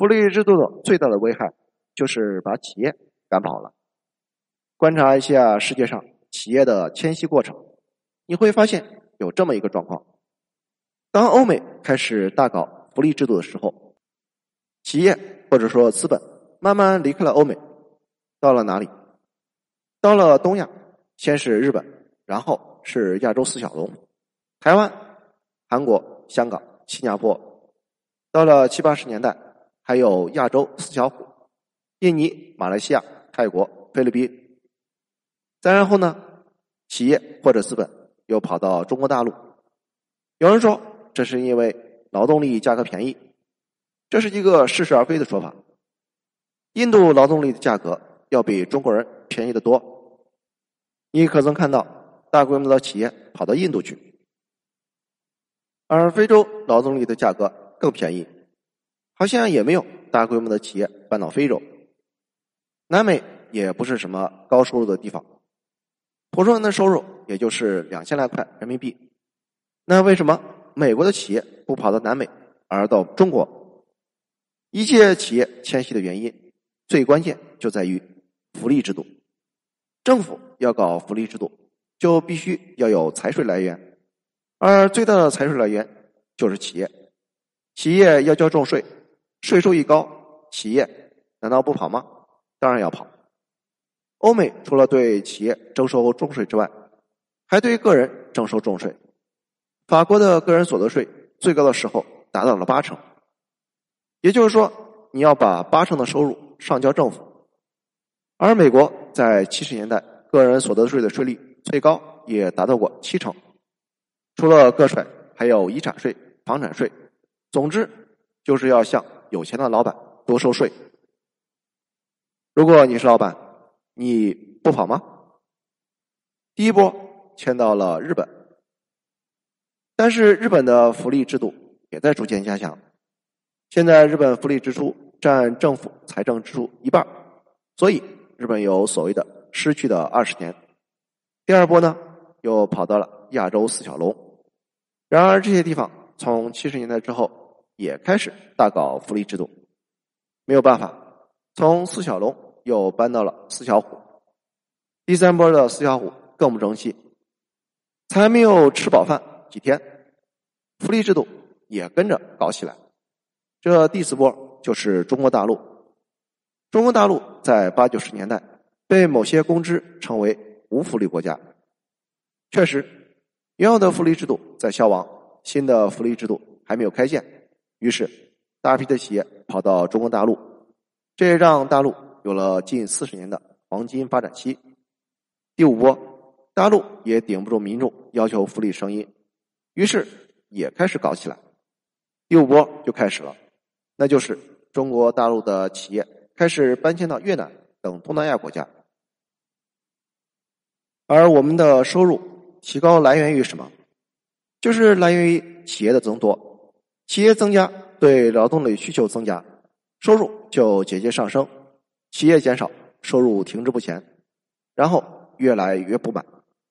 福利制度的最大的危害就是把企业赶跑了。观察一下世界上企业的迁徙过程，你会发现有这么一个状况：当欧美开始大搞福利制度的时候，企业或者说资本慢慢离开了欧美，到了哪里？到了东亚，先是日本，然后是亚洲四小龙，台湾、韩国、香港、新加坡。到了七八十年代，还有亚洲四小虎：印尼、马来西亚、泰国、菲律宾。再然后呢，企业或者资本又跑到中国大陆。有人说，这是因为劳动力价格便宜，这是一个似是而非的说法。印度劳动力的价格要比中国人便宜的多，你可曾看到大规模的企业跑到印度去？而非洲劳动力的价格更便宜，好像也没有大规模的企业搬到非洲。南美也不是什么高收入的地方，普通人的收入也就是两千来块人民币。那为什么美国的企业不跑到南美，而到中国？一切企业迁徙的原因。最关键就在于福利制度，政府要搞福利制度，就必须要有财税来源，而最大的财税来源就是企业。企业要交重税，税收一高，企业难道不跑吗？当然要跑。欧美除了对企业征收重税之外，还对个人征收重税。法国的个人所得税最高的时候达到了八成，也就是说，你要把八成的收入。上交政府，而美国在七十年代个人所得税的税率最高也达到过七成，除了个税，还有遗产税、房产税，总之就是要向有钱的老板多收税。如果你是老板，你不跑吗？第一波迁到了日本，但是日本的福利制度也在逐渐加强，现在日本福利支出。占政府财政支出一半，所以日本有所谓的“失去的二十年”。第二波呢，又跑到了亚洲四小龙。然而这些地方从七十年代之后也开始大搞福利制度，没有办法，从四小龙又搬到了四小虎。第三波的四小虎更不争气，才没有吃饱饭几天，福利制度也跟着搞起来。这第四波。就是中国大陆。中国大陆在八九十年代被某些公知称为无福利国家。确实，原有的福利制度在消亡，新的福利制度还没有开建，于是大批的企业跑到中国大陆，这也让大陆有了近四十年的黄金发展期。第五波，大陆也顶不住民众要求福利声音，于是也开始搞起来。第五波就开始了。那就是中国大陆的企业开始搬迁到越南等东南亚国家，而我们的收入提高来源于什么？就是来源于企业的增多，企业增加，对劳动力需求增加，收入就节节上升；企业减少，收入停滞不前，然后越来越不满，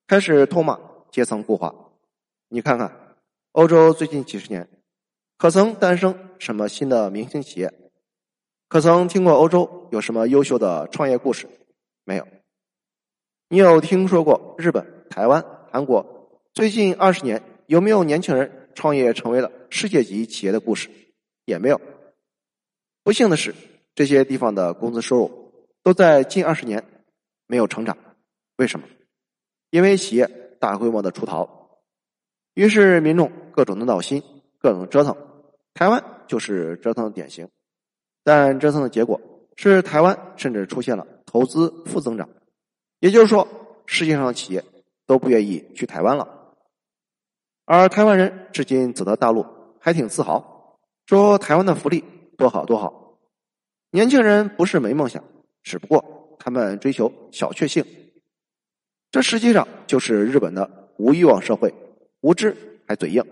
开始痛骂阶层固化。你看看欧洲最近几十年。可曾诞生什么新的明星企业？可曾听过欧洲有什么优秀的创业故事？没有。你有听说过日本、台湾、韩国最近二十年有没有年轻人创业成为了世界级企业的故事？也没有。不幸的是，这些地方的工资收入都在近二十年没有成长。为什么？因为企业大规模的出逃，于是民众各种的闹心，各种折腾。台湾就是折腾的典型，但折腾的结果是台湾甚至出现了投资负增长，也就是说，世界上的企业都不愿意去台湾了。而台湾人至今走到大陆还挺自豪，说台湾的福利多好多好。年轻人不是没梦想，只不过他们追求小确幸。这实际上就是日本的无欲望社会，无知还嘴硬，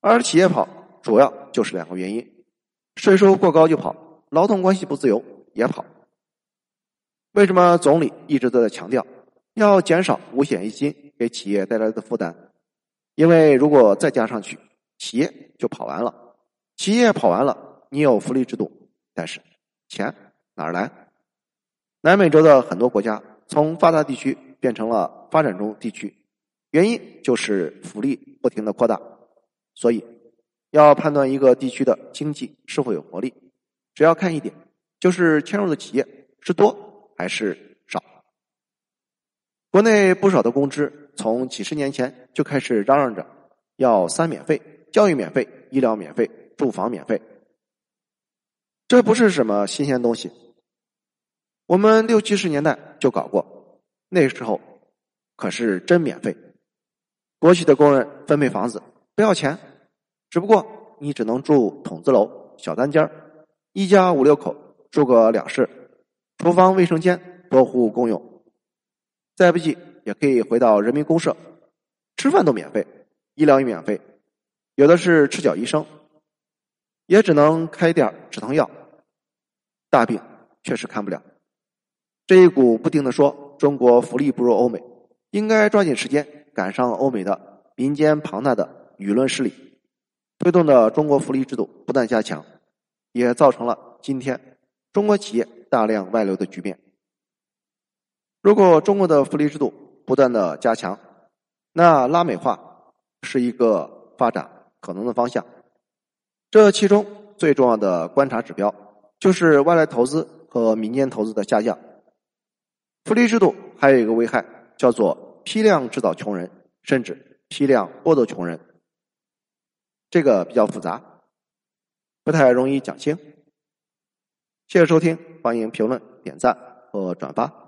而企业跑。主要就是两个原因：税收过高就跑，劳动关系不自由也跑。为什么总理一直都在强调要减少五险一金给企业带来的负担？因为如果再加上去，企业就跑完了。企业跑完了，你有福利制度，但是钱哪儿来？南美洲的很多国家从发达地区变成了发展中地区，原因就是福利不停的扩大。所以，要判断一个地区的经济是否有活力，只要看一点，就是迁入的企业是多还是少。国内不少的公知从几十年前就开始嚷嚷着要三免费：教育免费、医疗免费、住房免费。这不是什么新鲜东西。我们六七十年代就搞过，那时候可是真免费。国企的工人分配房子不要钱，只不过你只能住筒子楼、小单间一家五六口住个两室，厨房、卫生间多户共用。再不济也可以回到人民公社，吃饭都免费，医疗也免费，有的是赤脚医生，也只能开点止疼药，大病确实看不了。这一股不停的说中国福利不如欧美，应该抓紧时间赶上欧美的民间庞大的舆论势力，推动的中国福利制度不断加强，也造成了今天中国企业大量外流的局面。如果中国的福利制度不断的加强，那拉美化是一个发展可能的方向。这其中最重要的观察指标就是外来投资和民间投资的下降。福利制度还有一个危害，叫做批量制造穷人，甚至批量剥夺穷人。这个比较复杂，不太容易讲清。谢谢收听，欢迎评论、点赞和转发。